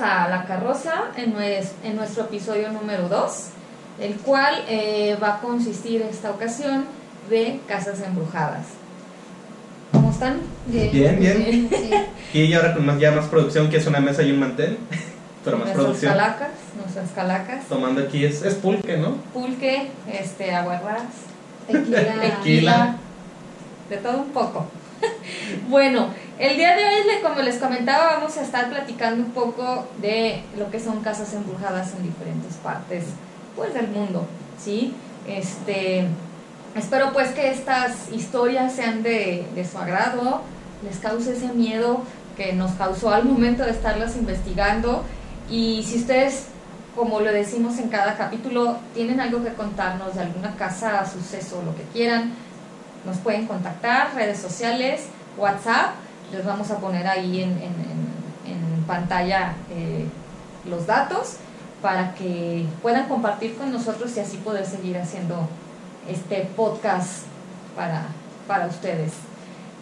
Bienvenidos a La Carroza en, nues- en nuestro episodio número 2, el cual eh, va a consistir esta ocasión de casas embrujadas. ¿Cómo están? Bien, bien. Sí. Y ya ahora con más, ya más producción, que es una mesa y un mantel. Pero más Nuestras producción. calacas, nuestras calacas, Tomando aquí es, es pulque, ¿no? pulque, este, aguarrás, Tequila. Tequila. de todo un poco. bueno, el día de hoy, como les comentaba, vamos a estar platicando un poco de lo que son casas embrujadas en diferentes partes pues, del mundo, ¿sí? Este, espero pues que estas historias sean de, de su agrado, les cause ese miedo que nos causó al momento de estarlas investigando y si ustedes como lo decimos en cada capítulo, tienen algo que contarnos de alguna casa, suceso, lo que quieran, nos pueden contactar, redes sociales, WhatsApp, les vamos a poner ahí en, en- en- en pantalla eh, los datos para que puedan compartir con nosotros y así poder seguir haciendo este podcast para, para ustedes.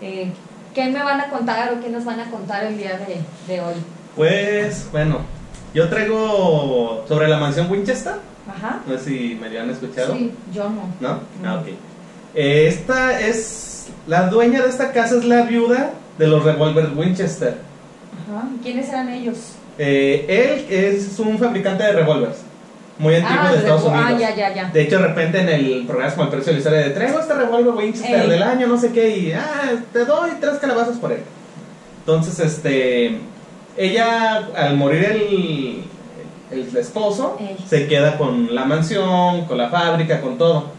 Eh, ¿Qué me van a contar o qué nos van a contar el día de, de hoy? Pues, bueno, yo traigo sobre la mansión Winchester. Ajá. No sé si me habían escuchado. Sí, yo no. ¿No? No. Ah, ok. Eh, Esta es. La dueña de esta casa es la viuda de los revólveres Winchester. Ajá. ¿Quiénes eran ellos? Eh, él es un fabricante de revólveres. Muy antiguo ah, de Estados de- Unidos. Ah, ya, ya, ya. De hecho, de repente en el programa como el precio de la historia de traigo este revólver Winchester Ey. del año, no sé qué, y ah, te doy tres calabazas por él. Entonces, este, ella al morir el, el esposo, Ey. se queda con la mansión, con la fábrica, con todo.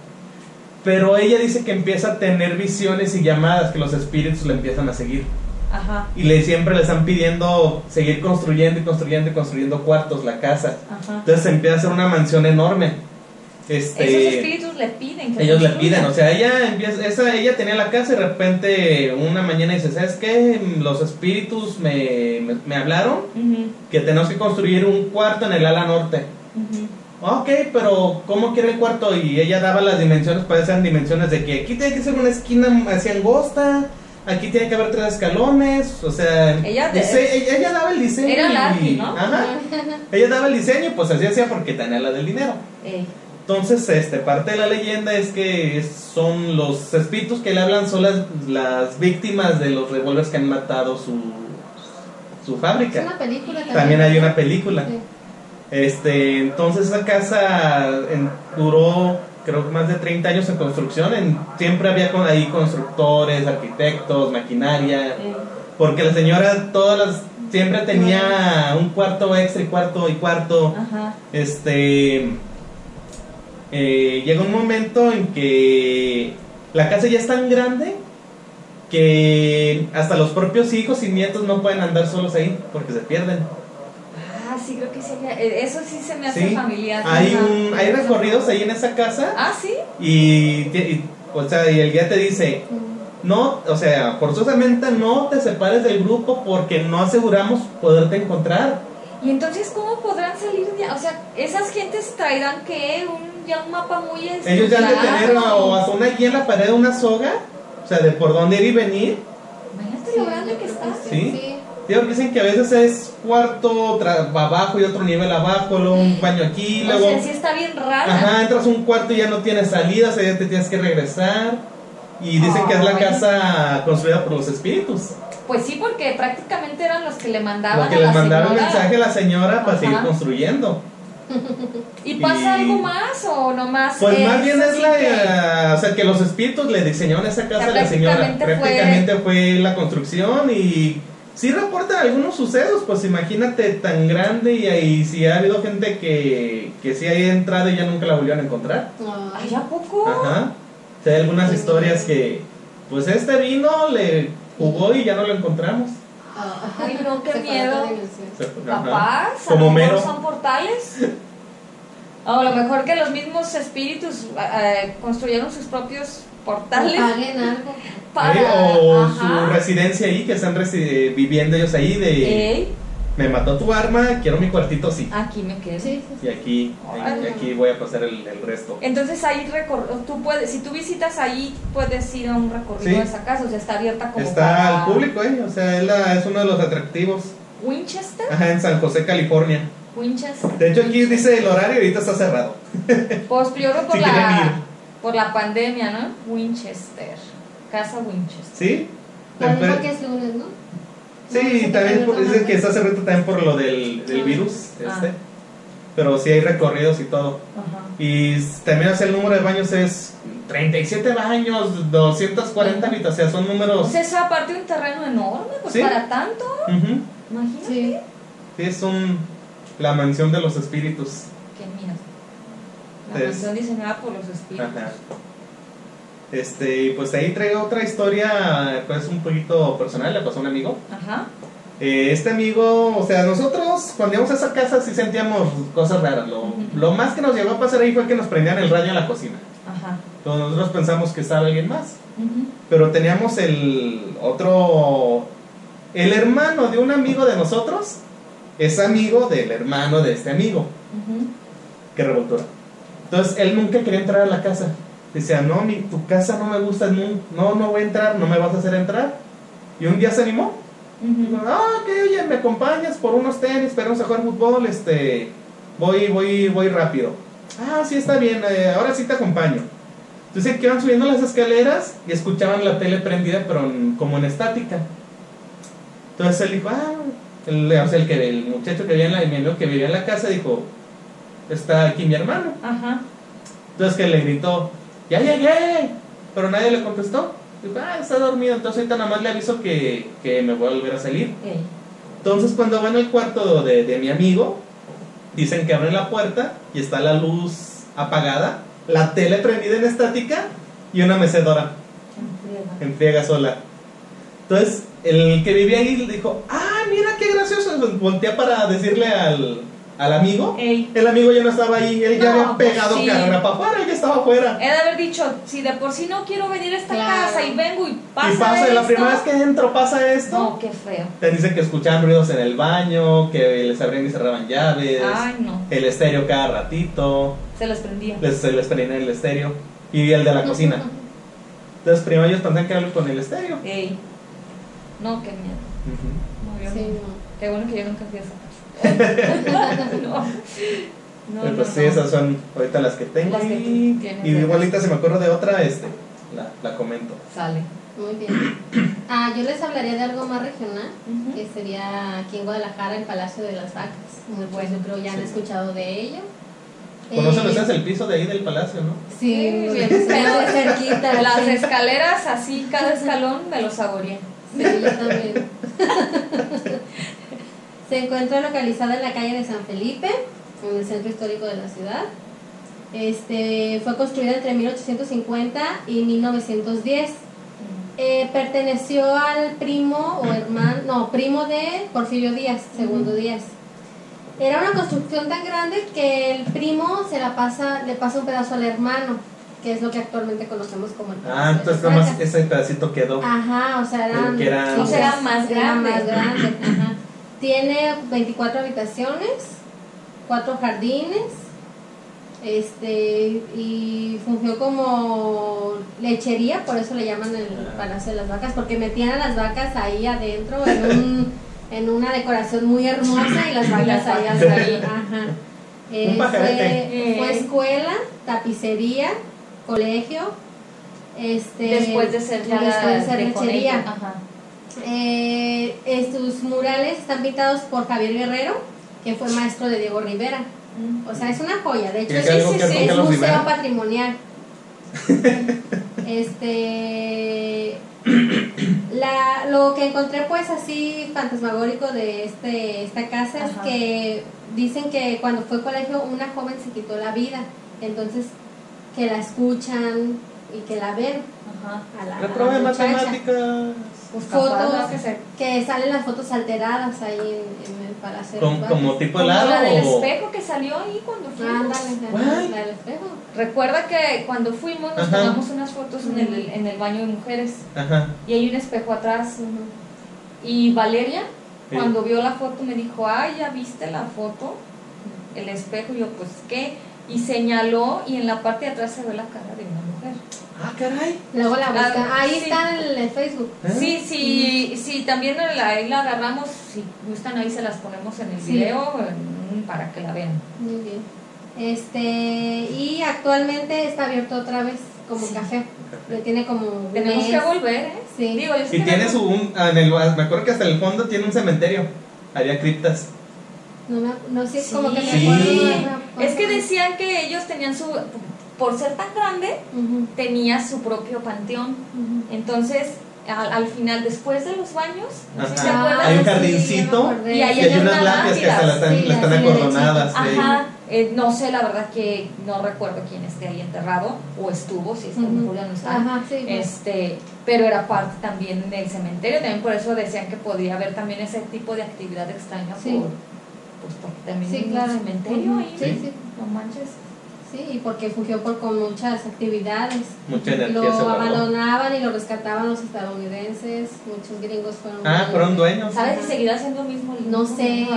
Pero ella dice que empieza a tener visiones y llamadas, que los espíritus le empiezan a seguir. Ajá. Y le siempre le están pidiendo seguir construyendo y construyendo y construyendo cuartos, la casa. Ajá. Entonces se empieza a hacer una mansión enorme. Este, Esos espíritus le piden que ellos le piden, o sea, ella empieza, esa, ella tenía la casa y de repente una mañana dice, ¿sabes qué? Los espíritus me, me, me hablaron Ujú, que tenemos que construir un cuarto en el ala norte. ujú. Ok, pero ¿cómo quiere el cuarto? Y ella daba las dimensiones, parecían dimensiones de que aquí tiene que ser una esquina así angosta, aquí tiene que haber tres escalones, o sea, Ella ella daba el diseño. Era y- Larry, ¿no? Ajá, ella daba el diseño pues así hacía porque tenía la del dinero. Ey. Entonces, este, parte de la leyenda es que son los espíritus que le hablan son las, las víctimas de los revólveres que han matado su, su Es fábrica. una película también. También hay una película. Sí. Este, entonces esa casa en- duró creo que más de 30 años en construcción. En, siempre había con, ahí constructores, arquitectos, maquinaria. Porque la señora todas las siempre tenía un cuarto extra y cuarto y cuarto. Ajá. Este eh, llega un momento en que la casa ya es tan grande que hasta los propios hijos y nietos no pueden andar solos ahí porque se pierden. Sí, creo que sí. eh, Eso sí se me hace Sí, familiar. hay un hay recorridos ahí en esa casa Ah, sí. y, o sea, y el guía te dice, no, o sea, forzosamente no te separes del grupo porque no aseguramos poderte encontrar. Y entonces, ¿cómo podrán salir de O sea, esas gentes traerán que un, ya un mapa muy Ellos ya han de tener o hasta una guía en la pared, una soga, o sea, de por dónde ir y venir. Imagínate Sí, lo grande que está. sí. Dicen que a veces es cuarto abajo y otro nivel abajo, luego un baño aquí, O luego... sea, sí está bien rara. Ajá, entras a un cuarto y ya no tienes salida, o sea, ya te tienes que regresar. Y dicen que es la casa construida por los espíritus. Pues sí, porque prácticamente eran los que le mandaban Lo que a la mandaron señora. mensaje a la señora para seguir construyendo. ¿Y pasa Y- algo más o nomás? Pues más bien es la. que- o sea, que los espíritus le diseñaron esa casa sea, a la señora. prácticamente fue- Prácticamente fue la construcción y. Sí reportan algunos sucesos, pues imagínate tan grande y ahí sí ha habido gente que, que sí ha entrado y ya nunca la volvieron a encontrar. Ay, ¿a poco? Ajá. O sea, hay algunas historias que, pues este vino le jugó y ya no lo encontramos. ah, Ay, no, qué miedo. Capaz, Como mero. son portales. O a lo mejor que los mismos espíritus eh, construyeron sus propios portales. Paguen algo. Para, ¿Eh? o ajá. su residencia ahí, que están viviendo ellos ahí de... Me mató tu arma, quiero mi cuartito, sí. aquí me quedo. Sí, sí, sí. Y aquí, aquí voy a pasar el, el resto. Entonces ahí recor tú puedes, si tú visitas ahí, puedes ir a un recorrido Sí. de esa casa, o sea, está abierta como Está para al público, ¿eh? O sea, es, la- es uno de los atractivos. Winchester. Ajá, en San José, California. Winchester. De hecho, aquí dice el horario y ahorita está cerrado. Pues yo por Si la. Por la pandemia, ¿no? Winchester. Casa Winchester. ¿Sí? También porque es lunes, ¿no? Sí, No, no también por- dicen que está cerrado también por lo del, del Ah. virus. Ah. Este. Pero sí hay recorridos y todo. Ajá. Y también o sea, el número de baños es 37 baños, 240 habitaciones, son números... O sea, eso aparte de un terreno enorme, pues Sí. para tanto, Ujú. imagínate. Sí. Sí, es un, la mansión de los espíritus. La mansión diseñada por los espíritus. Ajá. Este, y pues ahí traigo otra historia, pues un poquito personal, le pasó a un amigo. Ajá. Eh, este amigo, o sea, nosotros cuando íbamos a esa casa sí sentíamos cosas raras. Lo, más que nos llegó a pasar ahí fue que nos prendían el radio en la cocina. Ajá. Entonces nosotros pensamos que estaba alguien más. Pero teníamos el otro, el hermano de un amigo de nosotros, es amigo del hermano de este amigo. Ujú. Qué revoltura. Entonces él nunca quería entrar a la casa. Decía, no, mi, tu casa no me gusta, no, no, no voy a entrar, no me vas a hacer entrar. Y un día se animó. Dijo, ah, que oye, me acompañas por unos tenis, esperamos a jugar fútbol, este, voy, voy, voy rápido. Ah, sí, está bien, eh, ahora sí te acompaño. Entonces que iban subiendo las escaleras y escuchaban la tele prendida, pero en- como en estática. Entonces él dijo, ah, el, o sea, el, que, el muchacho que vivía en la, que vivía en la casa dijo, está aquí mi hermano. Ajá. Entonces que le gritó, ya llegué, pero nadie le contestó. Dijo, ah, está dormido, entonces ahorita nada más le aviso que, que me voy a volver a salir. Entonces cuando van al cuarto de, de mi amigo, dicen que abren la puerta y está la luz apagada, la tele prendida en estática y una mecedora Enfriega. en friega sola. Entonces el que vivía ahí le dijo, ah, mira qué gracioso, voltea para decirle al, al amigo. Ey. El amigo ya no estaba ahí, él ya No, había pues pegado sí. carrera para afuera, él ya estaba afuera. He de haber dicho, si de por sí no quiero venir a esta Claro. casa y vengo y pasa y pasa, la esto. primera vez que entro pasa esto. No, qué feo. Te dicen que escuchaban ruidos en el baño, que les abrían y cerraban llaves, Ay, no. el estéreo cada ratito, Se les prendía. les, se les prendía el estéreo y el de la cocina. Entonces primero ellos pensaban que era con el estéreo. Ey. No, qué miedo. No, yo Sí, no. no. Qué bueno que yo nunca fui a esa casa. No. No, pues sí, no. esas son ahorita las que tengo Las que y, igualita si me acuerdo de otra, este, la, la comento. Sale. Muy bien. Ah, yo les hablaría de algo más regional, Ujú. que sería aquí en Guadalajara, el Palacio de las Vacas. Muy bueno, yo creo ya han Sí. escuchado de ello. ¿Conocen Eh, ustedes el piso de ahí del palacio, no? Sí, Sí, muy bien, Pero cerquita. Las sí. escaleras, así, cada escalón me lo saboreé. Sí, yo también. Se encuentra localizada en la calle de San Felipe, en el centro histórico de la ciudad. Este, fue construida entre 1850 y 1910. Eh, perteneció al primo o hermano, no, primo de Porfirio Díaz, segundo Díaz. Era una construcción tan grande que el primo se la pasa, le pasa un pedazo al hermano, que es lo que actualmente conocemos como el Ah, entonces nada más ese pedacito quedó. Ajá, o sea, eran, Que era- sí, O sea, era más era grande. más grande, ajá. Tiene 24 habitaciones, 4 jardines, este, y fungió como lechería, por eso le llaman el Ah. Palacio de las Vacas, porque metían a las vacas ahí adentro en, un, en una decoración muy hermosa y las vacas ahí atrás. ahí. Ajá. Eh, pajarete. fue, fue escuela, tapicería, colegio, este, Después de ser ya después de ser de lechería. Ajá. Eh, estos murales están pintados por Javier Guerrero, que fue maestro de Diego Rivera. O sea, es una joya. De hecho, ¿Tiene es, con es Carlos museo Rivera? patrimonial. este la, lo que encontré pues así fantasmagórico de este esta casa Ajá. es que dicen que cuando fue colegio una joven se quitó la vida entonces que la escuchan y que la ven Ajá. a la, la muchacha. matemáticas. Pues Fotos. que se Que salen las fotos alteradas ahí en, en el palacio. de Como, tipo Como helado la del o... espejo que salió ahí cuando fuimos. Ándale, Guay. la del espejo. Recuerda que cuando fuimos nos Ajá. tomamos unas fotos en el, en el baño de mujeres Ajá. y hay un espejo atrás. Y Valeria, Sí. cuando vio la foto, me dijo, ay, ¿ya viste la foto? El espejo. Y yo, pues, ¿qué? Y señaló y en la parte de atrás se ve la cara de una mujer. Ah, caray. Luego la buscan. Ah, Ahí sí. está en el Facebook. ¿Eh? Sí, sí, sí, también la, ahí la agarramos, si gustan ahí se las ponemos en el Sí. video para que la vean. Muy bien. Este, y actualmente está abierto otra vez como Sí. café. Le tiene como un Tenemos mes. que volver, ¿eh? Sí. Digo, Y que tiene no- su... Un, ah, en el, me acuerdo que hasta el fondo tiene un cementerio. Había criptas. No, me, no sé, Sí. como que me Sí. acuerdo. Es que decían que ellos tenían su, por ser tan grande, tenía su propio panteón. Entonces, al, al final, después de los baños, se Ajá. acuerdan. Hay un sí, acordé. Y ahí Y hay hay unas lápidas que hasta la están, Sí, la están así acordonadas. sí. Ajá, eh, no sé la verdad que no recuerdo quién esté ahí enterrado o estuvo, si está Ujú. Julia no está. Ajá, sí. pues. Este, pero era parte también del cementerio, también por eso decían que podría haber también ese tipo de actividad extraña Sí. por pues porque también Sí, claro. un cementerio ahí. Sí, sí. No manches. Sí, y porque fungió por, con muchas actividades. Mucha energía Lo se abandonaban y lo rescataban los estadounidenses. Muchos gringos fueron. Ah, fueron dueños. ¿Sabes si seguirá haciendo lo mismo? el No sé.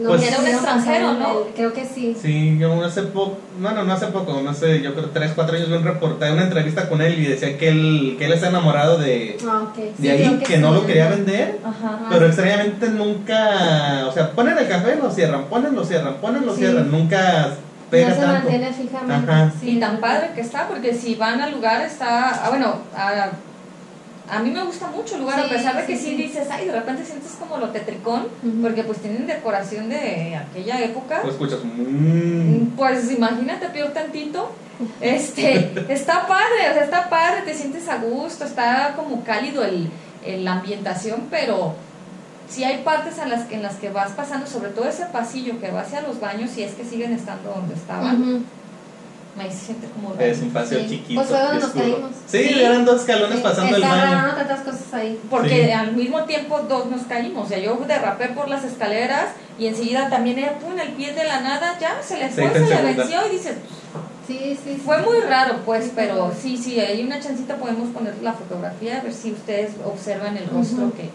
No Pues- sé Era un extranjero, ¿no? el- Creo que sí. Sí, yo hace poco, bueno, no hace poco, no sé, yo creo 3, 4 años vi un reportaje, una entrevista con él y decía que él, que él está enamorado de, Ah, ok. Sí, de ahí, que, no sí. lo quería vender, Ajá. Pero extrañamente nunca, o sea, ponen el café, lo cierran, ponen, lo cierran, ponen, lo Sí. cierran, nunca pega no se tanto. mantiene fijamente. Ajá. sí. y tan padre que está, porque si van al lugar está, ah, bueno, a, a mí me gusta mucho el lugar, Sí, a pesar de que sí, dices, ay, de repente sientes como lo tetricón, porque pues tienen decoración de aquella época. O escuchas, mmm, Pues imagínate peor tantito. Este, está padre, o sea, está padre, te sientes a gusto, está como cálido el, el- la ambientación, pero sí hay partes en las que en las que vas pasando, sobre todo ese pasillo que va hacia los baños, si es que siguen estando donde estaban, Ujú. ahí se siente como raro. es un paseo Sí. chiquito. Pues fue donde nos caímos. Sí, Sí. eran dos escalones Sí, pasando el baño. raro, tantas cosas ahí. Porque Sí. al mismo tiempo dos nos caímos, o sea, yo derrapé por las escaleras y enseguida también ella, pum, el pie de la nada, ya se le fue, se le venció y dices, Sí, sí. Fue muy raro, pues, pero sí, sí, hay una chancita, podemos poner la fotografía, a ver si ustedes observan el rostro que,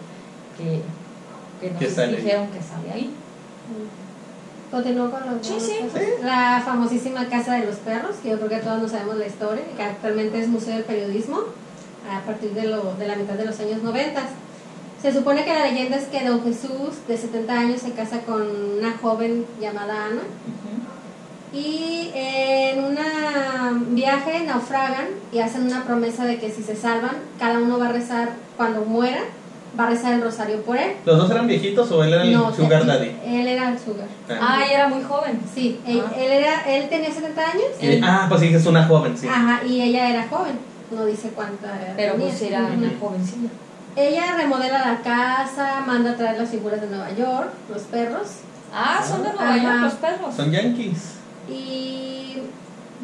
que nos dijeron que sale ahí. Continúo con los Sí, sí. La famosísima Casa de los Perros, que yo creo que todos no sabemos la historia, que actualmente es Museo del Periodismo, a partir de, lo, de la mitad de los años 90. Se supone que la leyenda es que don Jesús, de 70 años, se casa con una joven llamada Ana, y en un viaje naufragan y hacen una promesa de que si se salvan, cada uno va a rezar, cuando muera, va a rezar el rosario por él. ¿Los dos eran viejitos o él era el No, sugar daddy? Él era el sugar. Ah. Ella era muy joven. Sí, él, Ah. él era, él tenía 70 años Y- ah, pues sí, es una joven, sí. ajá, y ella era joven. No dice cuánta edad Pero tenía. pues era Ujú. una jovencilla. Ella remodela la casa, manda a traer las figuras de Nueva York, los perros, Ah, son de Nueva Ajá. York los perros. Son yankees. y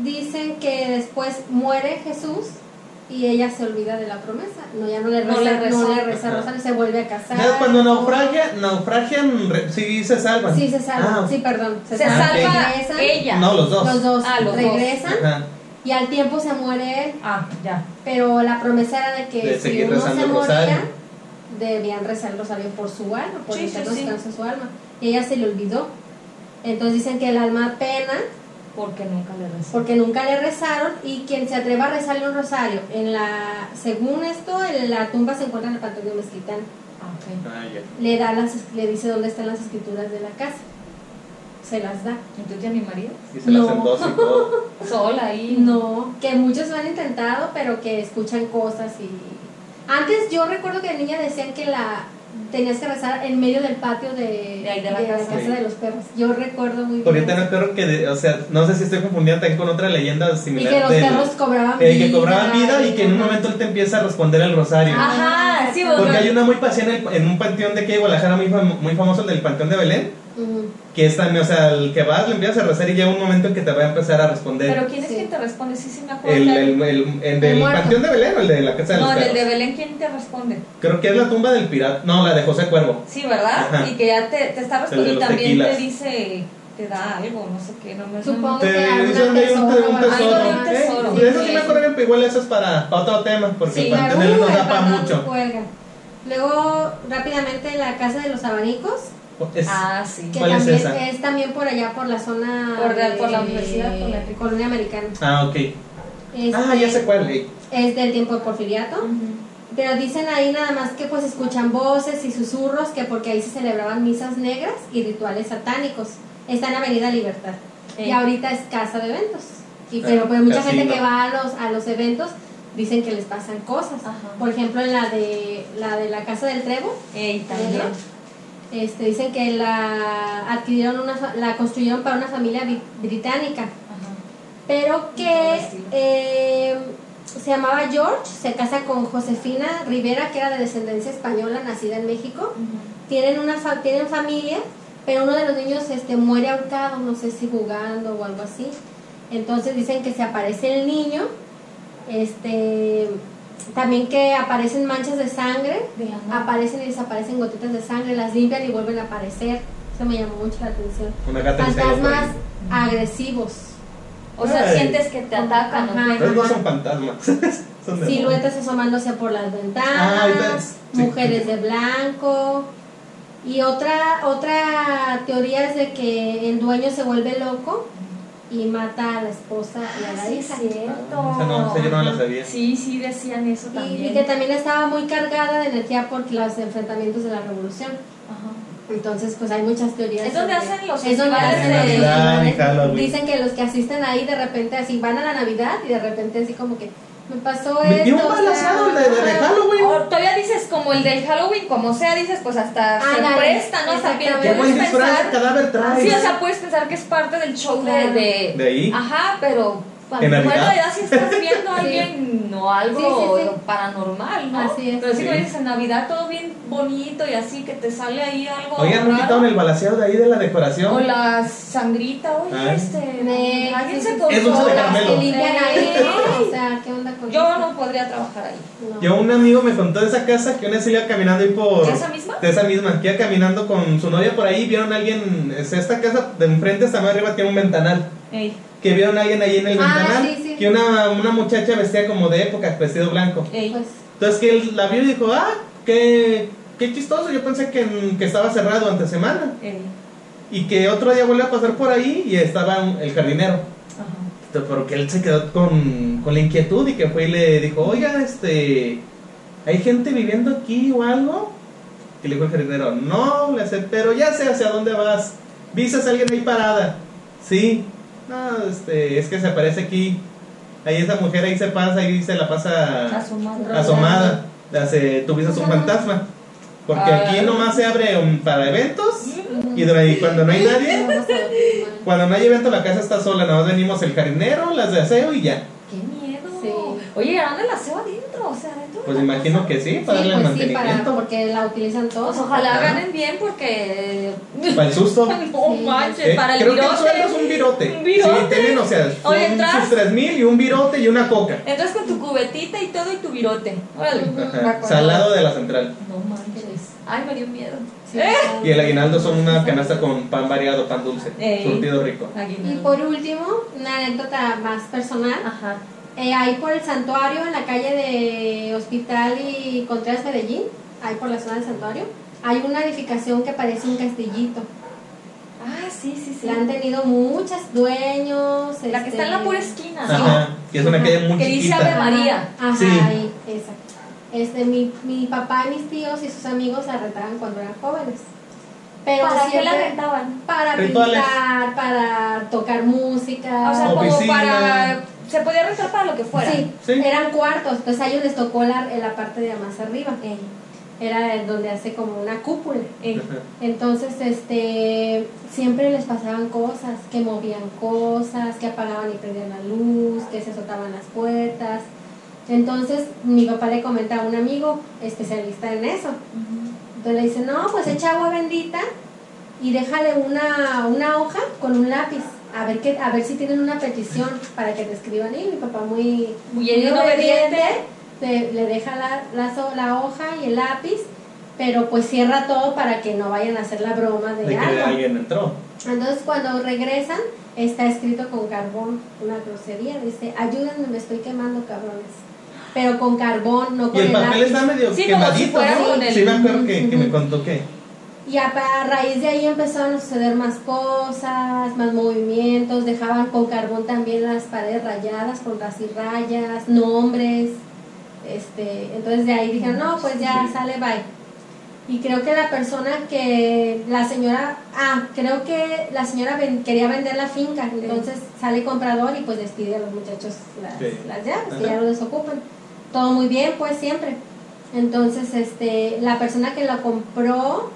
dicen que después muere Jesús y ella se olvida de la promesa. No, ya no le No reza, le rezó. no le reza rosario, se vuelve a casar. Cuando naufragia, naufragian, re- sí se salvan. Sí, se salva. Ah, sí, perdón. Se Ah, salva regresan. ella. No, los dos. Los dos Ah, los dos. regresan Ajá. y al tiempo se muere él. Ah, ya. Pero la promesa era de que De si uno se moría, rosario. debían rezar el rosario por su alma, por Sí, el sí, sí. su alma. Y ella se le olvidó. Entonces dicen que el alma pena Porque nunca le rezó. porque nunca le rezaron y quien se atreva a rezarle un rosario, en la, según esto, en la tumba se encuentra en el panteón de Mezquitán. Ah, ok. Ah. Le, da las, le dice dónde están las escrituras de la casa. Se las da. ¿Y tú te animarías? Y se las No. y todo. Sola ahí. No, que muchos lo han intentado, pero que escuchan cosas y... Antes yo recuerdo que de niña decían que la tenías que rezar en medio del patio de, De ahí de la casa. Sí. de los perros. Yo recuerdo muy bien. Ahorita no creo que, de- o sea, no sé si estoy confundiendo también con otra leyenda y similar. que los perros cobraban eh, vida. que cobraban vida y que en un ajá. momento él te empieza a responder el rosario. Ajá, sí, Porque Porque hay una muy paciente en, el- en un panteón de aquí de Guadalajara muy, fam- muy famoso, el del Panteón de Belén. Que es también, o sea, el que vas, le empiezas a rezar y llega un momento en que te va a empezar a responder. Pero ¿quién es Sí. quien te responde? Sí, sí me acuerdo. el, que- el, el, el del. Panteón de Belén o el de la Casa de no, los el de Belén, ¿quién te responde? Creo que es la tumba del pirata. No, la de José Cuervo. Sí, ¿verdad? Ajá. Y que ya te, te está de respondiendo y también tequilas. te dice, te da algo, no sé qué. No me Supongo Te que dice alguna dónde hay un, tesoro, un algo tesoro. de un ¿eh? tesoro. De eso sí Sí. me acuerdo bien, pero igual eso es para, para otro tema, porque Sí, de Belén nos da para mucho. cuelga. Luego, rápidamente, la casa de los abanicos, Es- Ah, sí. que ¿Cuál es esa? es también por allá, por la zona Por la- de- por la universidad, por la colonia americana. Ah, ok. Este, Ah, ya sé cuál. eh. Es del tiempo de Porfiriato. Pero dicen ahí nada más que pues escuchan voces y susurros, que porque ahí se celebraban misas negras y rituales satánicos. Está en Avenida Libertad. Eh. Y ahorita es casa de eventos. Y, Ah, pero pues mucha casino. gente que va a los, a los eventos dicen que les pasan cosas. Ajá. Por ejemplo, en la de la de la casa del Trevo, Ey, también. Este, dicen que la adquirieron una la construyeron para una familia británica Ajá. pero que eh, se llamaba George, se casa con Josefina Rivera, que era de descendencia española, nacida en México. Tienen una fa- tienen familia, pero uno de los niños este, muere ahorcado, no sé si jugando o algo así. Entonces dicen que se aparece el niño, este, también que aparecen manchas de sangre, aparecen y desaparecen gotitas de sangre, las limpian y vuelven a aparecer. Eso me llamó mucho la atención. Fantasmas agresivos. O sea, Ay. sientes que te atacan, Ajá. ¿no? Pero no son fantasmas. son siluetas asomándose por las ventanas, ahorita es- sí. mujeres de blanco. Y otra, otra teoría es de que el dueño se vuelve loco y mata a la esposa y a la Ah, sí, hija. es cierto. Esa no, esa yo no la sabía. Sí, sí, decían eso Y, también. y que también estaba muy cargada de energía por los enfrentamientos de la revolución. Ajá. Entonces, pues hay muchas teorías. Es donde hacen los es donde hacen. Dicen que los que asisten ahí de repente así van a la Navidad y de repente así como que me pasó Me dio un esto, o sea, balaseado el de, de, de Halloween. O todavía dices, como el del Halloween, como sea, dices, pues hasta se presta, ¿no? O sea, exactamente. Qué puedes buen disfraz de pensar. cadáver traes. Sí, o sea, puedes pensar que es parte del show de- de, De ahí. Ajá, pero En ya si estás viendo a alguien o algo Sí, sí, sí. paranormal, ¿no? Así es. Pero si Sí. lo dices en Navidad todo bien bonito y así que te sale ahí algo Oigan, ¿no quitaron el balaseado de ahí de la decoración? O la sangrita, oye, Ay. este, De- alguien sí, se cortó Es dulce de caramelo. ¿no? O sea, ¿qué onda con Yo eso? no podría trabajar ahí. No. Yo un amigo me contó de esa casa que una vez iba caminando ahí por... ¿De esa misma? De esa misma, que iba caminando con su novia por ahí, vieron a alguien, es esta casa de enfrente hasta más arriba tiene un ventanal, Ey, que vieron a alguien ahí en el Ah, ventanal, sí, sí. que una, una muchacha vestida como de época, vestido blanco. ey. Pues, Entonces que él la vio y dijo, ah, qué, qué chistoso, yo pensé que, que estaba cerrado ante semana. ey. Y que otro día volvió a pasar por ahí y estaba un- el jardinero. Ajá. Entonces, Pero que él se quedó con, con la inquietud y que fue y le dijo, oiga, este, ¿hay gente viviendo aquí o algo? Que le dijo el jardinero, no, le hace, pero ya sé hacia dónde vas. ¿Visas a alguien ahí parada? Sí. No, este, es que se aparece aquí. Ahí esa mujer ahí se pasa y se la pasa Asomada. hace, tú visas un fantasma. Porque Ah. aquí nomás se abre um, para eventos y, cuando no hay nadie, cuando no hay evento la casa está sola, nada más venimos el jardinero, las de aseo y ya. ¡Qué miedo! Sí. Oye, ¿harán el aseo adentro? O sea, Pues imagino que sí, para Sí, darle pues sí, para, mantenimiento. porque la utilizan todos. Pues ojalá Ajá. ganen bien porque. Para el susto. No Sí. manches, Eh, para el Creo que el virote. sueldo es un virote. Un virote. Sí, tienen, o sea, son Oye, entras- sus tres mil y un virote y una coca. Entras con tu cubetita y todo y tu virote. Órale. Ajá. Salado de la central. No manches. Ay, me dio miedo. Sí, ¿Eh? Y el aguinaldo son una canasta con pan variado, pan dulce, Ey. surtido rico. Aguinaldo. Y por último, una anécdota más personal. Ajá. Eh, ahí por el santuario, en la calle de Hospital y Contreras Medellín, ahí por la zona del santuario, hay una edificación que parece un castillito. Ah, sí, sí, sí. La han tenido muchos dueños. La que este, está en la pura esquina. Ajá, que es una Ajá. calle muy Que dice. Ave María. Ajá, Sí. ahí, exacto. Este, mi, mi papá y mis tíos y sus amigos la rentaban cuando eran jóvenes. Pero ¿Para qué la rentaban? Para Rituales. pintar, para tocar música. O sea, como para. Se podía rentar para lo que fuera. Sí, Sí. eran cuartos, pues a ellos les tocó la, en la parte de más arriba. Era donde hace como una cúpula. Entonces, este, siempre les pasaban cosas, que movían cosas, que apagaban y prendían la luz, que se azotaban las puertas. Entonces, mi papá le comenta a un amigo especialista en eso. Entonces le dice, no, pues echa agua bendita y déjale una, una hoja con un lápiz. A ver, que, a ver si tienen una petición para que te escriban. Y mi papá muy, Muy obediente. le, le deja la, la, hoja y el lápiz, pero pues cierra todo para que no vayan a hacer la broma de, De que algo. alguien entró. Entonces cuando regresan está escrito con carbón una grosería, dice, ayúdenme, me estoy quemando cabrones. Pero con carbón, no Y con el el papel lápiz. está medio Sí, como si ¿no? con el- Sí, me acuerdo que, que me contó que. Y a, a raíz de ahí empezaron a suceder más cosas, más movimientos, dejaban con carbón también las paredes rayadas con y rayas, nombres. Este, entonces de ahí dijeron, no, pues ya Sí. sale, bye. Y creo que la persona que, la señora, ah, creo que la señora ven- quería vender la finca, entonces sale comprador y pues despide a los muchachos las, Sí. las llaves, que ya lo desocupan. Todo muy bien, pues siempre. Entonces, este, la persona que la compró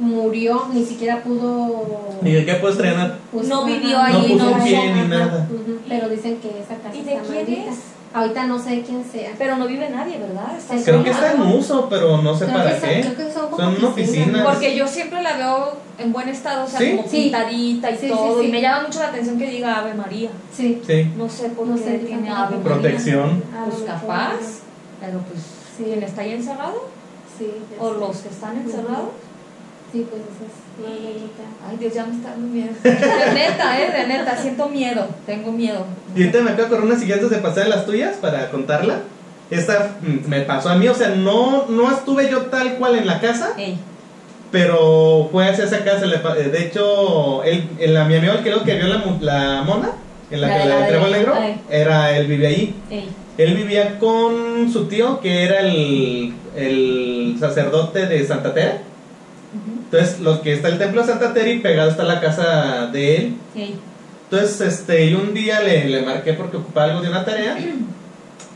murió, ni siquiera pudo... ¿Y de qué puedes estrenar? pues, No ajá, vivió ahí, No puso pie ahí, ni nada. Pero dicen que esa casa ¿Y de está quién maldita. es? Ahorita no sé quién sea. Pero no vive nadie, ¿verdad? Está Creo que está en uso, pero no sé Creo para qué. creo que son como Son oficinas. oficinas. Porque yo siempre la veo en buen estado, o sea, ¿Sí? como Sí. pintadita y Sí, sí, todo. sí. Y me llama mucho la atención que diga Ave María. Sí. Sí. No sé por No qué sé, tiene. Ave María. Protección. Pues capaz. Pero pues, Sí. ¿quién está ahí encerrado? Sí, ¿O sé. los que están encerrados? Sí, pues esa es. Ay, Dios, ya me está dando miedo. De neta, eh, de neta, siento miedo. Tengo miedo. Y ahorita me acabo correr unas siguientes de pasar de las tuyas para contarla. Esta mm, me pasó a mí, o sea, no, no estuve yo tal cual en la casa, Ey, pero fue hacia esa casa. De hecho, él, el, mi amigo, el que que vio la, la mona, en la, La que la la Trébol Negro, ay. era, él vivía ahí. ey. Él vivía con su tío, que era el, el sacerdote de Santa Tere. Ujú, Entonces, lo que está el templo de Santa Tere y pegado está la casa de él. ey. Entonces, este, yo un día le, le marqué porque ocupaba algo de una tarea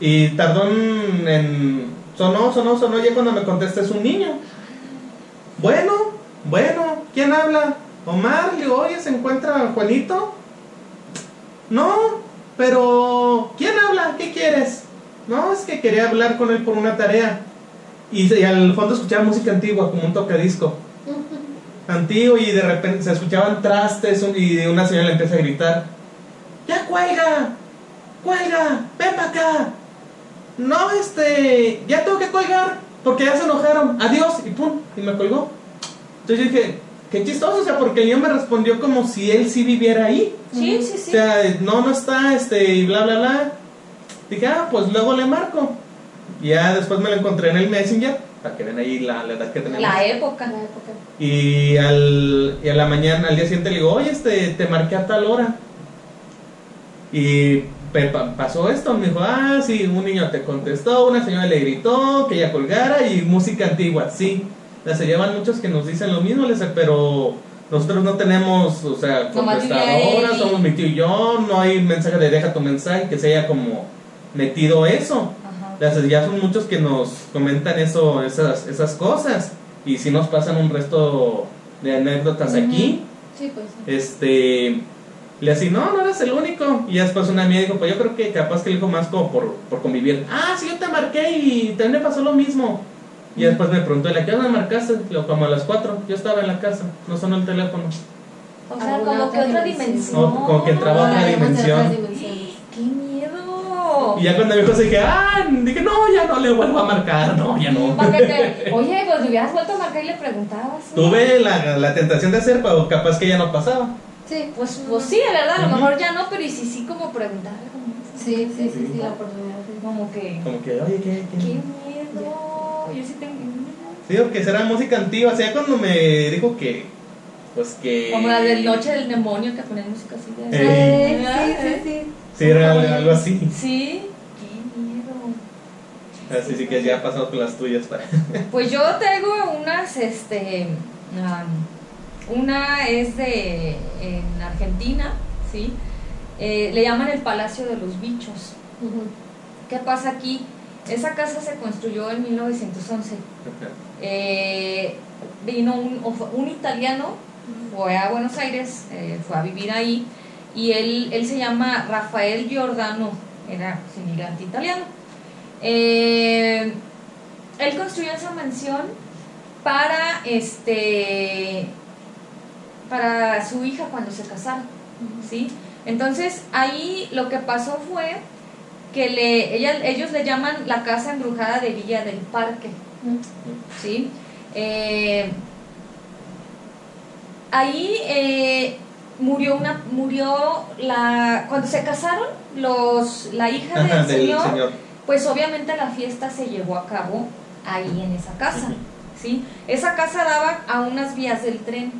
y tardó en, en- Sonó, sonó, sonó, ya cuando me contesta es un niño. Bueno, bueno, ¿quién habla? Omar, le digo, oye, ¿se encuentra Juanito? No, pero ¿quién habla? ¿Qué quieres? No, es que quería hablar con él por una tarea. Y, y al fondo escuchaba música antigua, como un tocadisco antiguo y de repente se escuchaban trastes y una señora le empieza a gritar, ya cuelga, cuelga, ven para acá. No, este, ya tengo que colgar porque ya se enojaron, adiós y pum, y me colgó. Entonces yo dije, qué chistoso, o sea, porque el niño me respondió como si él sí viviera ahí. Sí, sí, O sí. sea, no, no está, este, y bla, bla, bla. Dije, ah, pues luego le marco. Y ya después me lo encontré en el Messenger, para que vean ahí la, la edad que tenemos. La época. La época. Y, al, y a la mañana, al día siguiente le digo, oye, este, te marqué a tal hora. Y pasó esto, me dijo, ah, sí, un niño te contestó, una señora le gritó que ella colgara y música antigua, sí. Les llevan muchos que nos dicen lo mismo, les pero nosotros no tenemos, o sea, contestadoras, somos mi tío y yo, no hay mensaje de deja tu mensaje, que se haya como metido eso. Las- ya son muchos que nos comentan eso, esas, esas cosas. Y si nos pasan un resto de anécdotas Ujú. aquí, Sí, pues. este le así, no, no eres el único. Y después una amiga dijo, pues yo creo que capaz que le dijo más como por, por convivir. Ah, sí, yo te marqué y también me pasó lo mismo. Y después me preguntó, ¿y a qué hora marcaste? Yo, como a las 4, yo estaba en la casa, no sonó el teléfono. O sea, como que otra dimensión. dimensión. No, como que entraba otra dimensión. ¡Qué miedo! Y ya cuando me dijo, así dije, ah, dije, no, ya no le vuelvo a marcar, no, ya no. Te- Oye, pues le hubieras vuelto a marcar y le preguntabas. ¿no? Tuve la, la tentación de hacer, pero capaz que ya no pasaba. Sí, Pues, pues sí, de verdad, a lo mejor ya no, pero y sí, sí, como preguntar. como- sí, sí, sí, Sí. la oportunidad. sí. Como que. Como que, oye, ¿qué? ¡Qué qué? miedo! Yo sí tengo. Sí, porque será música antigua. O sea, cuando me dijo que, pues que. Como la del Noche del Demonio que ponen música así de. Ey. Sí, sí, sí, sí. Era algo, algo así. Sí, qué miedo. Así sí que ya ha pasado con las tuyas. Para... Pues yo tengo unas, este, am, una es de en Argentina, ¿sí? Eh, le llaman el Palacio de los Bichos. ¿Qué pasa aquí? Esa casa se construyó en 1911. Eh, vino un, un italiano, fue a Buenos Aires, eh, fue a vivir ahí, y él, él se llama Rafael Giordano, era inmigrante italiano. Eh, él construyó esa mansión para este para su hija cuando se casaron, ¿sí? Entonces ahí lo que pasó fue que le, ella, ellos le llaman la casa embrujada de Villa del Parque, ¿sí? Eh, ahí eh, murió una murió la cuando se casaron los la hija del, señor, señor. pues obviamente la fiesta se llevó a cabo ahí en esa casa sí esa casa daba a unas vías del tren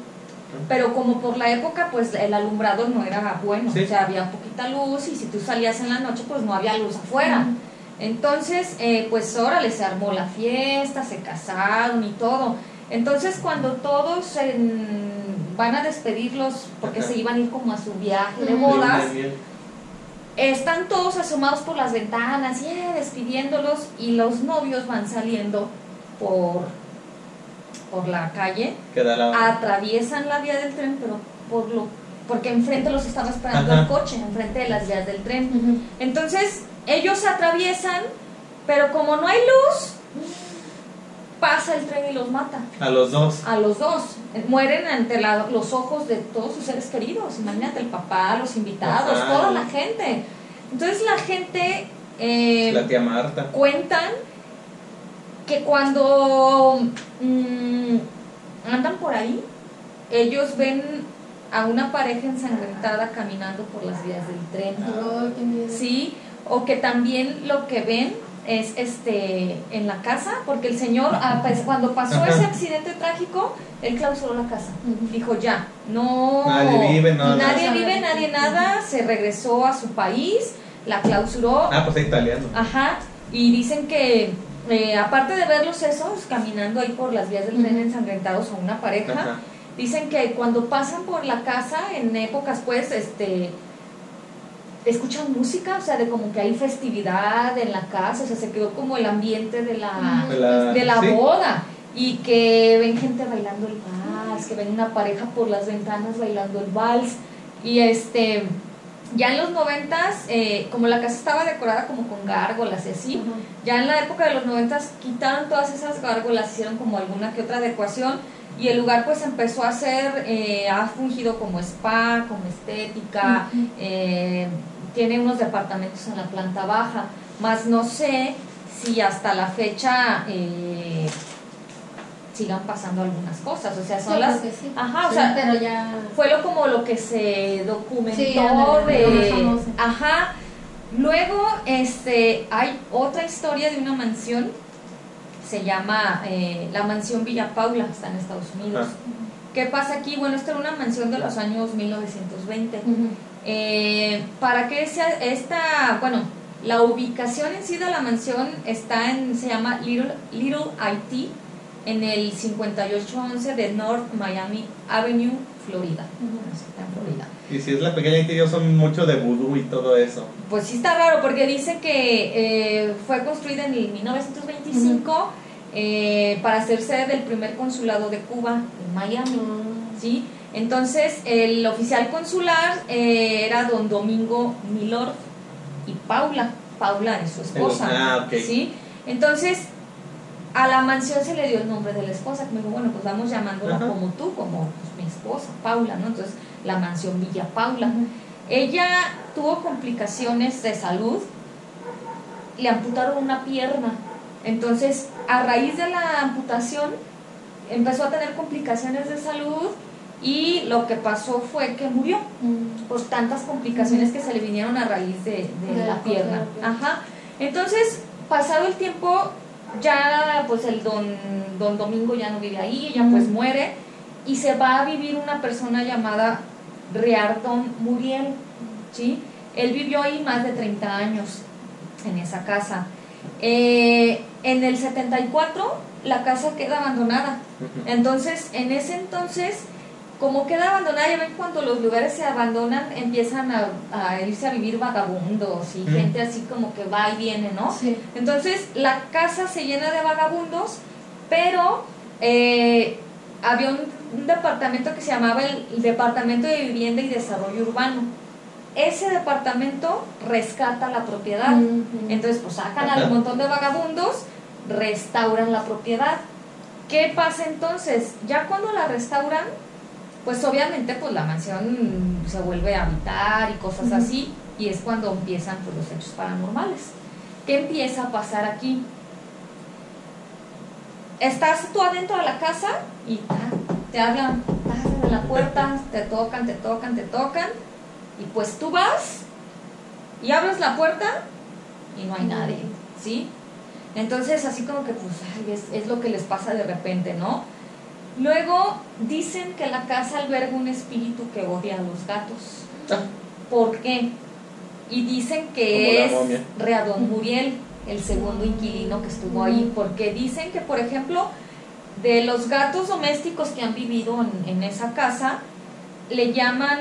pero como por la época pues el alumbrado no era bueno Sí. o sea había poquita luz y si tú salías en la noche pues no había luz afuera entonces, eh, pues órale, se armó la fiesta, se casaron y todo. Entonces, cuando todos en- van a despedirlos, porque Ajá. se iban a ir como a su viaje de bodas, Bien, bien. están todos asomados por las ventanas, y despidiéndolos, y los novios van saliendo por, por la calle, la- atraviesan la vía del tren, pero por lo porque enfrente los estaba esperando Ajá. el coche, enfrente de las vías del tren. Entonces, ellos se atraviesan, pero como no hay luz, pasa el tren y los mata. a los dos. A los dos. Mueren ante la- los ojos de todos sus seres queridos. Imagínate, el papá, los invitados, Ajá. toda la gente. Entonces, la gente eh, La tía Marta. cuentan que cuando mm, andan por ahí, ellos ven a una pareja ensangrentada caminando por las vías del tren. Ay, qué miedo. Sí, o que también lo que ven es este en la casa, porque el señor ah, pues, cuando pasó ese accidente trágico, él clausuró la casa. Dijo ya, no Nadie vive, no, nadie nada. vive, nadie nada, se regresó a su país, la clausuró, Ah, pues es italiano. ajá, y dicen que eh, aparte de verlos esos caminando ahí por las vías del tren ensangrentados a una pareja, Ajá. Dicen que cuando pasan por la casa en épocas pues este escuchan música, o sea, de como que hay festividad en la casa, o sea, se quedó como el ambiente de la De la, de la sí. boda y que ven gente bailando el vals, que ven una pareja por las ventanas bailando el vals y este ya en los noventas, eh, como la casa estaba decorada como con gárgolas y así, ya en la época de los noventas quitaron todas esas gárgolas, hicieron como alguna que otra adecuación y el lugar pues empezó a ser, eh, ha fungido como spa, como estética, eh, tiene unos departamentos en la planta baja, más no sé si hasta la fecha eh, sigan pasando algunas cosas, o sea, son Yo las... sí. Ajá, o sea, pero ya. fue lo como lo que se documentó Sí, de ajá luego este hay otra historia de una mansión se llama eh, la mansión Villa Paula está en Estados Unidos Ah. qué pasa aquí bueno esta era una mansión de los años 1920 Ujú. eh, para que sea esta bueno la ubicación en sí de la mansión está en se llama Little Little Haití en el 5811 de North Miami Avenue Florida Y si es la pequeña ellos son mucho de vudú y todo eso. Pues sí está raro porque dice que eh, fue construida en el 1925 eh, para ser sede del primer consulado de Cuba en Miami, ¿sí? Entonces el oficial consular eh, era don Domingo Milord y Paula, Paula es su esposa, Ah, ok. ¿sí? Entonces a la mansión se le dio el nombre de la esposa, que me dijo, bueno, pues vamos llamándola Ajá. como tú, como pues, mi esposa, Paula, ¿no? Entonces la mansión Villa Paula. Ella tuvo complicaciones de salud, le amputaron una pierna. Entonces, a raíz de la amputación, empezó a tener complicaciones de salud y lo que pasó fue que murió Mm. por tantas complicaciones que se le vinieron a raíz de, de De la la pierna. pierna. Ajá. Entonces, pasado el tiempo, ya pues el don, don Domingo ya no vive ahí, ella pues muere y se va a vivir una persona llamada Riardon Muriel, ¿sí? Él vivió ahí más de 30 años en esa casa. Eh, en el 74 la casa queda abandonada. Entonces, en ese entonces, como queda abandonada, ya ven cuando los lugares se abandonan, empiezan a, a irse a vivir vagabundos y Mm. gente así como que va y viene, ¿no? Sí. Entonces, la casa se llena de vagabundos, pero eh, había un, un departamento que se llamaba el, Departamento de Vivienda y Desarrollo Urbano. Ese departamento rescata la propiedad. Entonces, pues sacan al montón de vagabundos, restauran la propiedad. ¿Qué pasa entonces? Ya cuando la restauran, pues obviamente pues la mansión se vuelve a habitar y cosas así, y es cuando empiezan pues, los hechos paranormales. ¿Qué empieza a pasar aquí? Estás tú adentro de la casa y te hablan, de la puerta, te tocan, te tocan, te tocan, y pues tú vas y abres la puerta y no hay nadie, ¿sí? Entonces así como que pues ay, es, es lo que les pasa de repente, ¿no? Luego dicen que la casa alberga un espíritu que odia a los gatos. Ah, ¿Por qué? Y dicen que es. Readón Muriel, el segundo inquilino que estuvo ahí, porque dicen que, por ejemplo, de los gatos domésticos que han vivido en, en esa casa, le llaman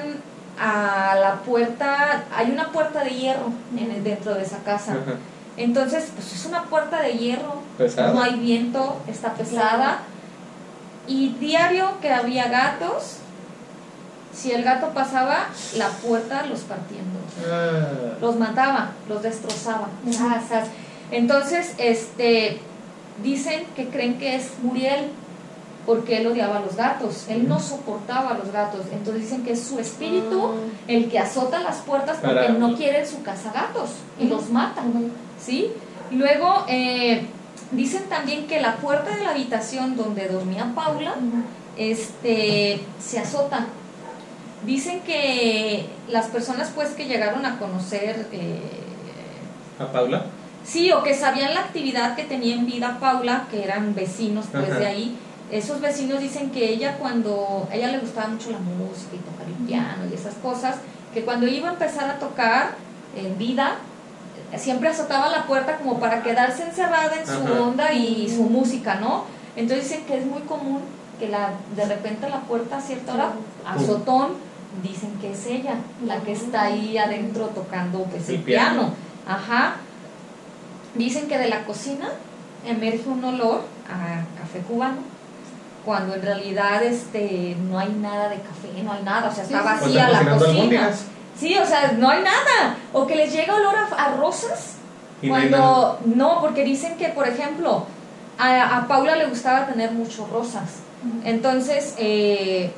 a la puerta, hay una puerta de hierro en el- dentro de esa casa. ajá. Entonces, pues es una puerta de hierro, Pesada. no hay viento, está pesada. Y diario que había gatos, si el gato pasaba, la puerta los partiendo. Ah, Los mataba, los destrozaba. Zas. Entonces, este, dicen que creen que es Muriel porque él odiaba a los gatos. Él no soportaba a los gatos. Entonces dicen que es su espíritu el que azota las puertas porque Para- no quiere en su casa gatos y los mata. ¿sí? Luego, eh, dicen también que la puerta de la habitación donde dormía Paula, este, se azota. Dicen que las personas pues que llegaron a conocer, eh, ¿A Paula? sí, o que sabían la actividad que tenía en vida Paula, que eran vecinos pues Ajá. de ahí, esos vecinos dicen que ella cuando, a ella le gustaba mucho la música y tocar el piano y esas cosas, que cuando iba a empezar a tocar en vida, siempre azotaba la puerta como para quedarse encerrada en su Ajá. onda y su música, ¿no? Entonces dicen que es muy común que la, de repente la puerta a cierta hora, azotón, dicen que es ella, la que está ahí adentro tocando pues, el, El piano. piano. Ajá. Dicen que de la cocina emerge un olor a café cubano, cuando en realidad este no hay nada de café, no hay nada, o sea, está sí, sí. Vacía la cocina. albóndigas. Sí, o sea, no hay nada. O que les llega olor a, a rosas. Y Cuando, no, porque dicen que, por ejemplo, a, a Paula le gustaba tener mucho rosas. Entonces, eh,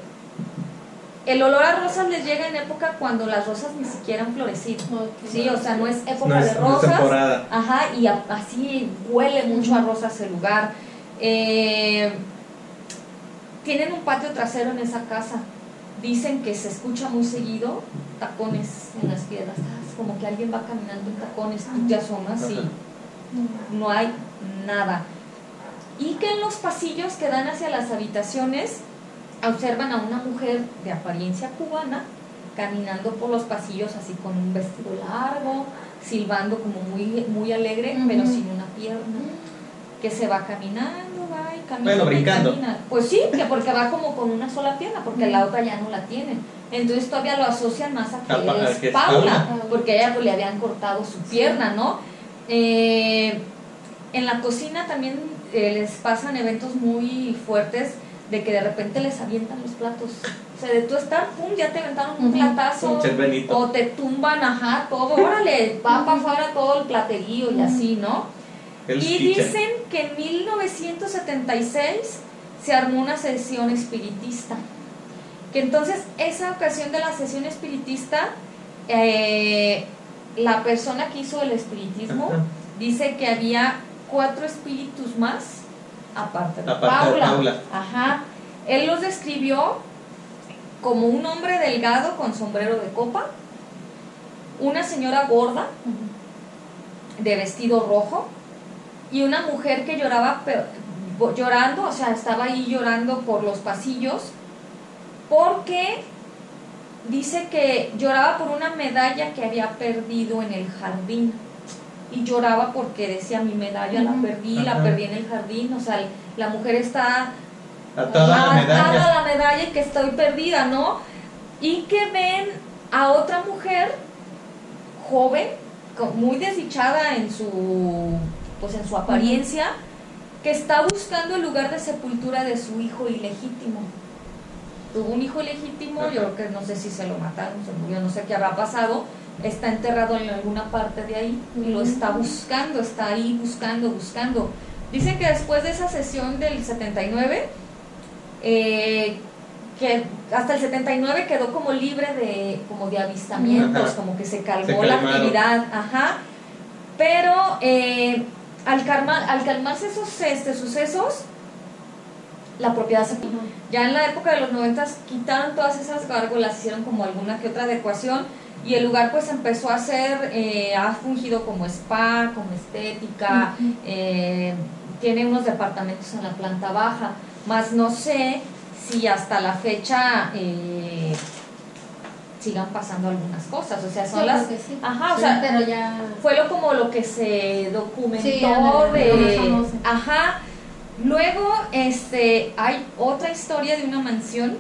el olor a rosas les llega en época cuando las rosas ni siquiera han florecido. Sí, o sea, no es época No es, de no es rosas. temporada. Ajá, y a- así huele mucho a rosas el lugar. Eh, tienen un patio trasero en esa casa. Dicen que se escucha muy seguido tacones en las piedras. Como que alguien va caminando en tacones, tú te asomas y no hay nada. Y que en los pasillos que dan hacia las habitaciones observan a una mujer de apariencia cubana caminando por los pasillos así con un vestido largo, silbando como muy, muy alegre, pero sin una pierna, que se va caminando, va y camina. Bueno, y brincando. camina. Pues sí, que porque va como con una sola pierna, porque la otra ya no la tiene. Entonces todavía lo asocian más a que, A Pa- a es que es Paula, Paula. porque a ella pues, le habían cortado su pierna, ¿no? Eh, en la cocina también eh, les pasan eventos muy fuertes de que de repente les avientan los platos. O sea, de tú estar, pum, ya te aventaron un platazo. O te tumban, ajá, todo. Órale, va para afuera todo el platerío y así, ¿no? Y kitchen. dicen que en 1976 se armó una sesión espiritista. Que entonces, esa ocasión de la sesión espiritista, eh, la persona que hizo el espiritismo Ajá. dice que había cuatro espíritus más, aparte de Aparte de Paula. Paula. Ajá. Él los describió como un hombre delgado con sombrero de copa, una señora gorda de vestido rojo y una mujer que lloraba llorando, o sea, estaba ahí llorando por los pasillos porque dice que lloraba por una medalla que había perdido en el jardín y lloraba porque decía mi medalla la perdí, la perdí en el jardín, o sea, la mujer está Atada a la medalla. atada la medalla y que estoy perdida, ¿no? Y que ven a otra mujer joven, muy desdichada en su, pues en su apariencia, que está buscando el lugar de sepultura de su hijo ilegítimo. Tuvo un hijo ilegítimo, yo creo que no sé si se lo mataron, se murió, no sé qué habrá pasado, está enterrado en alguna parte de ahí y lo está buscando, está ahí buscando, buscando. Dicen que después de esa sesión del 79, eh, que hasta el 79 quedó como libre de como de avistamientos, Ajá. como que se calmó Se la actividad, ajá. Pero eh, al, calma- al calmarse esos este, sucesos, la propiedad se ya en la época de los 90 quitaron todas esas gárgolas, hicieron como alguna que otra adecuación y el lugar pues empezó a ser, eh, ha fungido como spa, como estética, eh, tiene unos departamentos en la planta baja, más no sé si hasta la fecha eh, sigan pasando algunas cosas, o sea, son las... sí. Ajá, o Sí, sea, pero ya. fue lo como lo que se documentó de ajá luego este hay otra historia de una mansión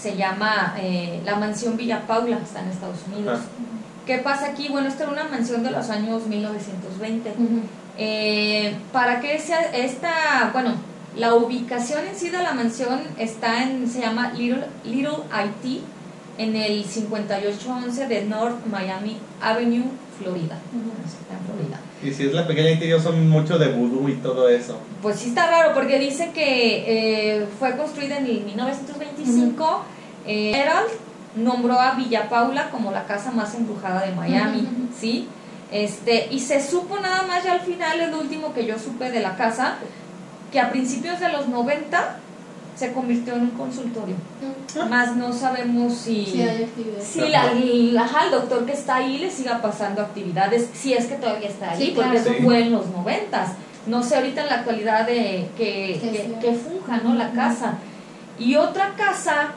se llama eh, la mansión Villa Paula está en Estados Unidos Ajá. qué pasa aquí bueno esta era una mansión de los años 1920 Ujú. eh, para que sea esta bueno la ubicación en sí de la mansión está en se llama Little Little Haití en el 5811 de North Miami Avenue Florida Y si es la pequeña Haití, ellos son mucho de vudú y todo eso. Pues sí está raro porque dice que eh, fue construida en el 1925. eh, Herald nombró a Villa Paula como la casa más embrujada de Miami. ¿sí? Este, y se supo nada más ya al final, el último que yo supe de la casa, que a principios de los 90 se convirtió en un consultorio. Más no sabemos si... Sí, hay actividad. Sí, la, la- ajá, el doctor que está ahí le siga pasando actividades, si es que todavía está ahí, Sí, porque claro. eso Sí. fue en los noventas. No sé ahorita en la actualidad de que, funja, ¿no? La casa. Y otra casa,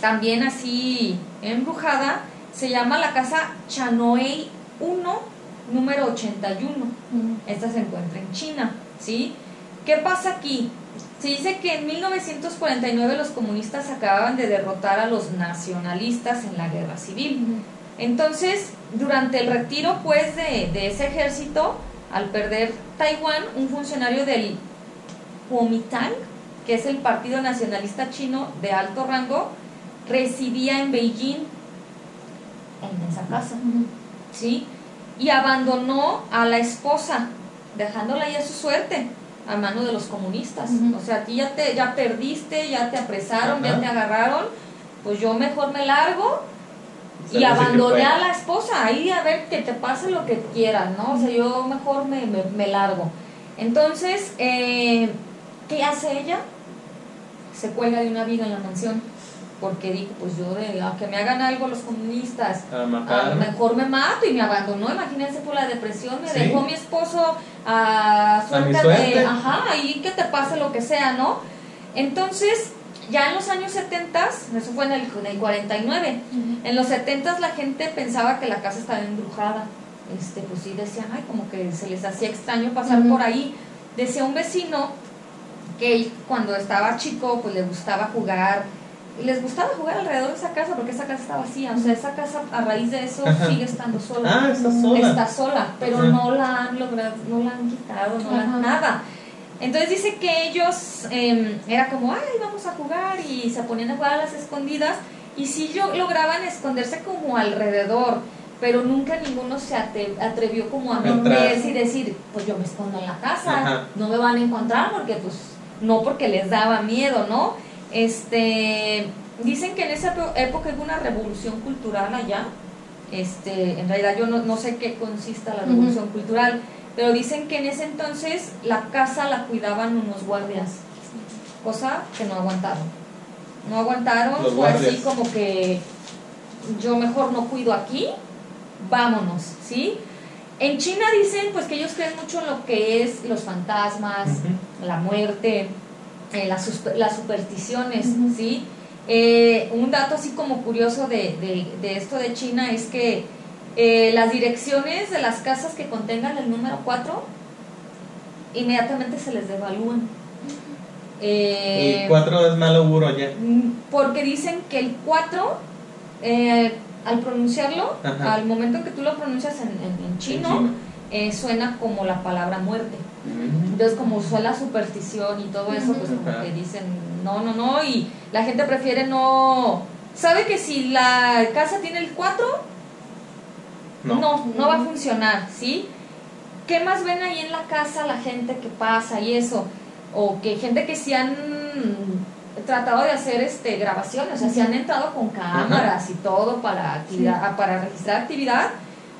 también así embrujada, se llama la casa Chanoei 1, número 81. Ujú. Esta se encuentra en China, ¿sí? ¿Qué pasa aquí? Se dice que en 1949 los comunistas acababan de derrotar a los nacionalistas en la guerra civil. Entonces, durante el retiro pues de, ese ejército, al perder Taiwán, un funcionario del Kuomintang, que es el Partido Nacionalista Chino de alto rango, residía en Beijing, en esa casa. ¿sí? Y abandonó a la esposa, dejándola ya a su suerte, a mano de los comunistas. O sea, aquí ya te ya perdiste, ya te apresaron, ya te agarraron, pues yo mejor me largo y abandoné a la esposa, ahí a ver que te pase lo que quieras, ¿no? O sea, yo mejor me, me, me largo. Entonces, eh, ¿qué hace ella? Se cuelga de una viga en la mansión, porque dijo, pues yo de a que me hagan algo los comunistas, A a lo matarme. mejor me mato y me abandonó, imagínense por la depresión, me Sí. dejó mi esposo a suerte, mi suerte. de, ajá, ahí que te pase lo que sea, ¿no? Entonces, ya en los años 70, eso fue en el, en el 49, Ujú. en los 70 la gente pensaba que la casa estaba embrujada, este, pues sí decían, ay, como que se les hacía extraño pasar por ahí. Decía un vecino que él cuando estaba chico, pues le gustaba jugar, les gustaba jugar alrededor de esa casa porque esa casa está vacía, o sea, esa casa a raíz de eso Ajá. sigue estando sola. Ah, está sola. Está sola, pero Ajá. no la han logrado, no la han quitado, no la Ajá. nada. Entonces dice que ellos eh, era como, ay, vamos a jugar y se ponían a jugar a las escondidas y sí yo lograban esconderse como alrededor, pero nunca ninguno se atrevió como a meterse y decir, pues yo me escondo en la casa, Ajá. no me van a encontrar porque pues no porque les daba miedo, ¿no? Este, dicen que en esa época hubo una revolución cultural allá. Este, en realidad yo no, no sé qué consista la revolución cultural, pero dicen que en ese entonces la casa la cuidaban unos guardias, cosa que no aguantaron. No aguantaron, Los fue así como que yo mejor no cuido aquí, vámonos, ¿sí? En China dicen pues que ellos creen mucho en lo que es los fantasmas, la muerte, eh, las, las supersticiones. ¿sí? Eh, un dato así como curioso de, de- de esto de China es que eh, las direcciones de las casas que contengan el número 4 inmediatamente se les devalúan. Eh, Y cuatro es mal auguro ya. Mm, Porque dicen que el 4, eh, al pronunciarlo, Ajá. al momento en que tú lo pronuncias en, en- en chino, chino. eh, suena como la palabra muerte. Entonces, como suena la superstición y todo eso, pues como que dicen, no, no, no, y la gente prefiere no... ¿Sabe que si la casa tiene el 4, No. no, no va a funcionar, ¿sí? ¿Qué más ven ahí en la casa la gente que pasa y eso? O que gente que sí han tratado de hacer este grabaciones, o sea, se han entrado con cámaras y todo para actividad, para registrar actividad,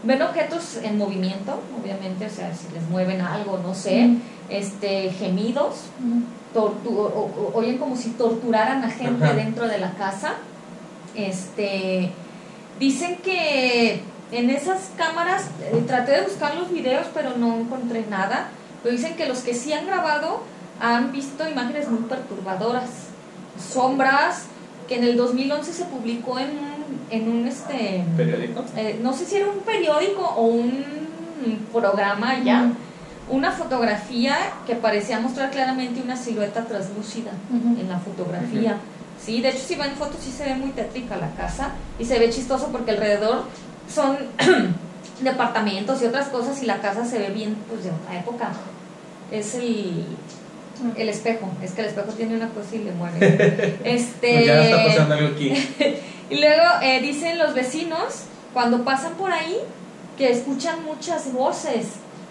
ven objetos en movimiento, obviamente, o sea, si les mueven algo, no sé, este gemidos, oyen como si torturaran a gente dentro de la casa. Este dicen que en esas cámaras eh, traté de buscar los videos, pero no encontré nada. Pero dicen que los que sí han grabado han visto imágenes muy perturbadoras, sombras, que en el 2011 se publicó en en un este, periódico. Eh, no sé si era un periódico o un programa ya, una fotografía que parecía mostrar claramente una silueta translúcida en la fotografía. Sí, de hecho si ven fotos sí se ve muy tétrica la casa y se ve chistoso porque alrededor son departamentos y otras cosas y la casa se ve bien pues de otra época. Es el el espejo, es que el espejo tiene una cosa y le mueve. este, ya está pasando algo aquí. y luego eh, dicen los vecinos, cuando pasan por ahí, que escuchan muchas voces.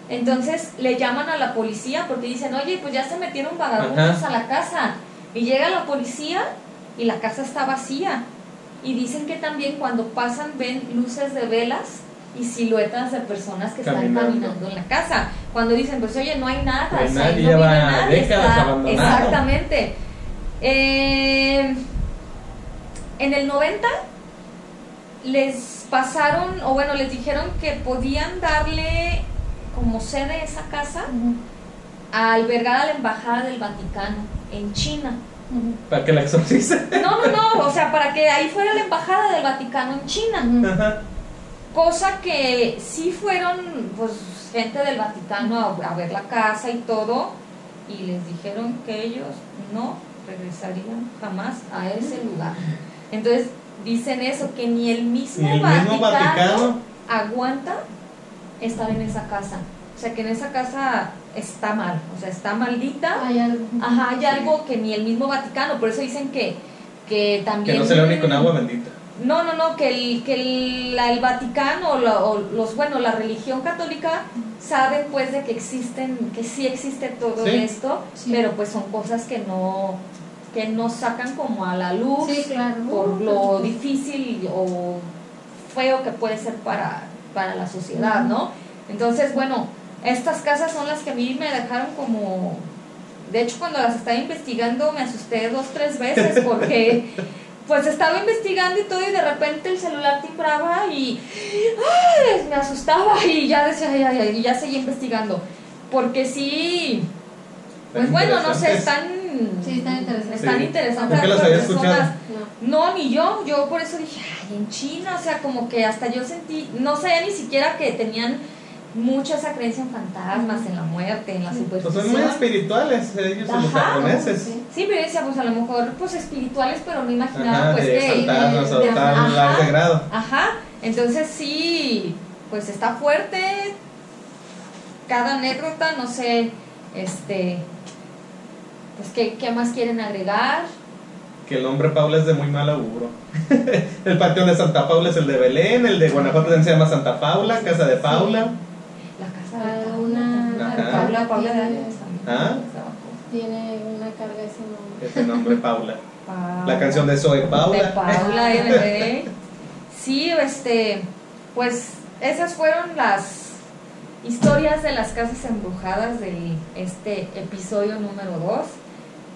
Entonces le llaman a la policía porque dicen, oye, pues ya se metieron vagabundos a la casa. Y llega la policía y la casa está vacía. Y dicen que también cuando pasan ven luces de velas y siluetas de personas que están caminando en la casa. Cuando dicen, pues oye, no hay nada, pues nadie no nadie, está, Exactamente. Eh, en el 90 les pasaron, o bueno, les dijeron que podían darle como sede esa casa a albergar a la Embajada del Vaticano en China. Para que la exorcice. No, no, no, o sea, para que ahí fuera la Embajada del Vaticano en China. Cosa que sí fueron pues gente del Vaticano a, ver la casa y todo y les dijeron que ellos no regresarían jamás a ese lugar. Entonces dicen eso, que ni el mismo, Vaticano, aguanta estar en esa casa. O sea, que en esa casa está mal, o sea, está maldita. Hay algo. Ajá, hay algo que ni el mismo Vaticano, por eso dicen que, que también... Que no se le con agua bendita. No, no, no, que el, que el, Vaticano o, los, bueno, la religión católica saben pues de que existen, que sí existe todo esto, pero pues son cosas que no, que no sacan como a la luz por lo difícil o feo que puede ser para, para la sociedad, ¿no? Entonces, bueno, estas casas son las que a mí me dejaron como... De hecho, cuando las estaba investigando me asusté dos, tres veces porque pues estaba investigando y todo y de repente el celular timbraba y me asustaba y ya decía, y ya seguía investigando. Porque sí, pues bueno, no sé, están, sí, están interesantes. Están interesantes. ¿Por qué las había escuchado? No. ni yo, yo por eso dije, ay, en China, o sea, como que hasta yo sentí, no sabía ni siquiera que tenían mucha esa creencia en fantasmas, en la muerte, en la superstición. Pues son muy espirituales ellos los japoneses. Sí. pero decía, pues a lo mejor pues espirituales, pero no imaginaba pues de que... Fantasmas, de, de, ajá, de grado. Ajá, entonces sí, pues está fuerte cada anécdota, no sé, este, pues qué, qué más quieren agregar. Que el nombre Paula es de muy mal auguro. el panteón de Santa Paula es el de Belén, el de Guanajuato se llama Santa Paula, Casa de Paula. Una Paula, Paula ¿Ah? Tiene una carga ese nombre. Ese nombre Paula. La canción de Zoe Paula. De Paula Sí, este, pues esas fueron las historias de las casas embrujadas de este episodio número 2.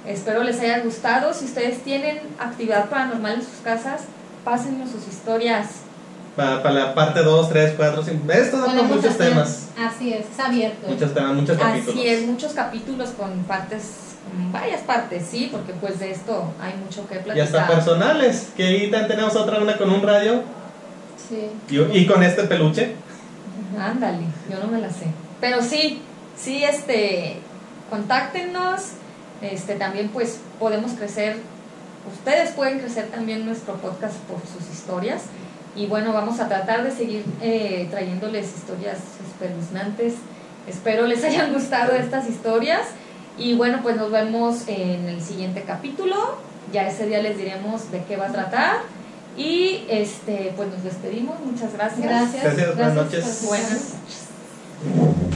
Espero les haya gustado. Si ustedes tienen actividad paranormal en sus casas, pásennos sus historias para, la parte 2, 3, 4, 5. Esto da muchos temas. Así es, es abierto. Muchos temas, muchos capítulos. Así es, muchos capítulos con partes, varias partes, sí, porque pues de esto hay mucho que platicar. Y hasta personales, que ahí tenemos otra una con un radio. Sí. Y, y con este peluche. Ándale, yo no me la sé. Pero sí, sí, este, contáctenos, este, también pues podemos crecer, ustedes pueden crecer también nuestro podcast por sus historias. Y bueno, vamos a tratar de seguir eh, trayéndoles historias espeluznantes. Espero les hayan gustado estas historias. Y bueno, pues nos vemos en el siguiente capítulo. Ya ese día les diremos de qué va a tratar. Y este, pues nos despedimos. Muchas gracias. Gracias. Gracias. Buenas noches. Buenas noches.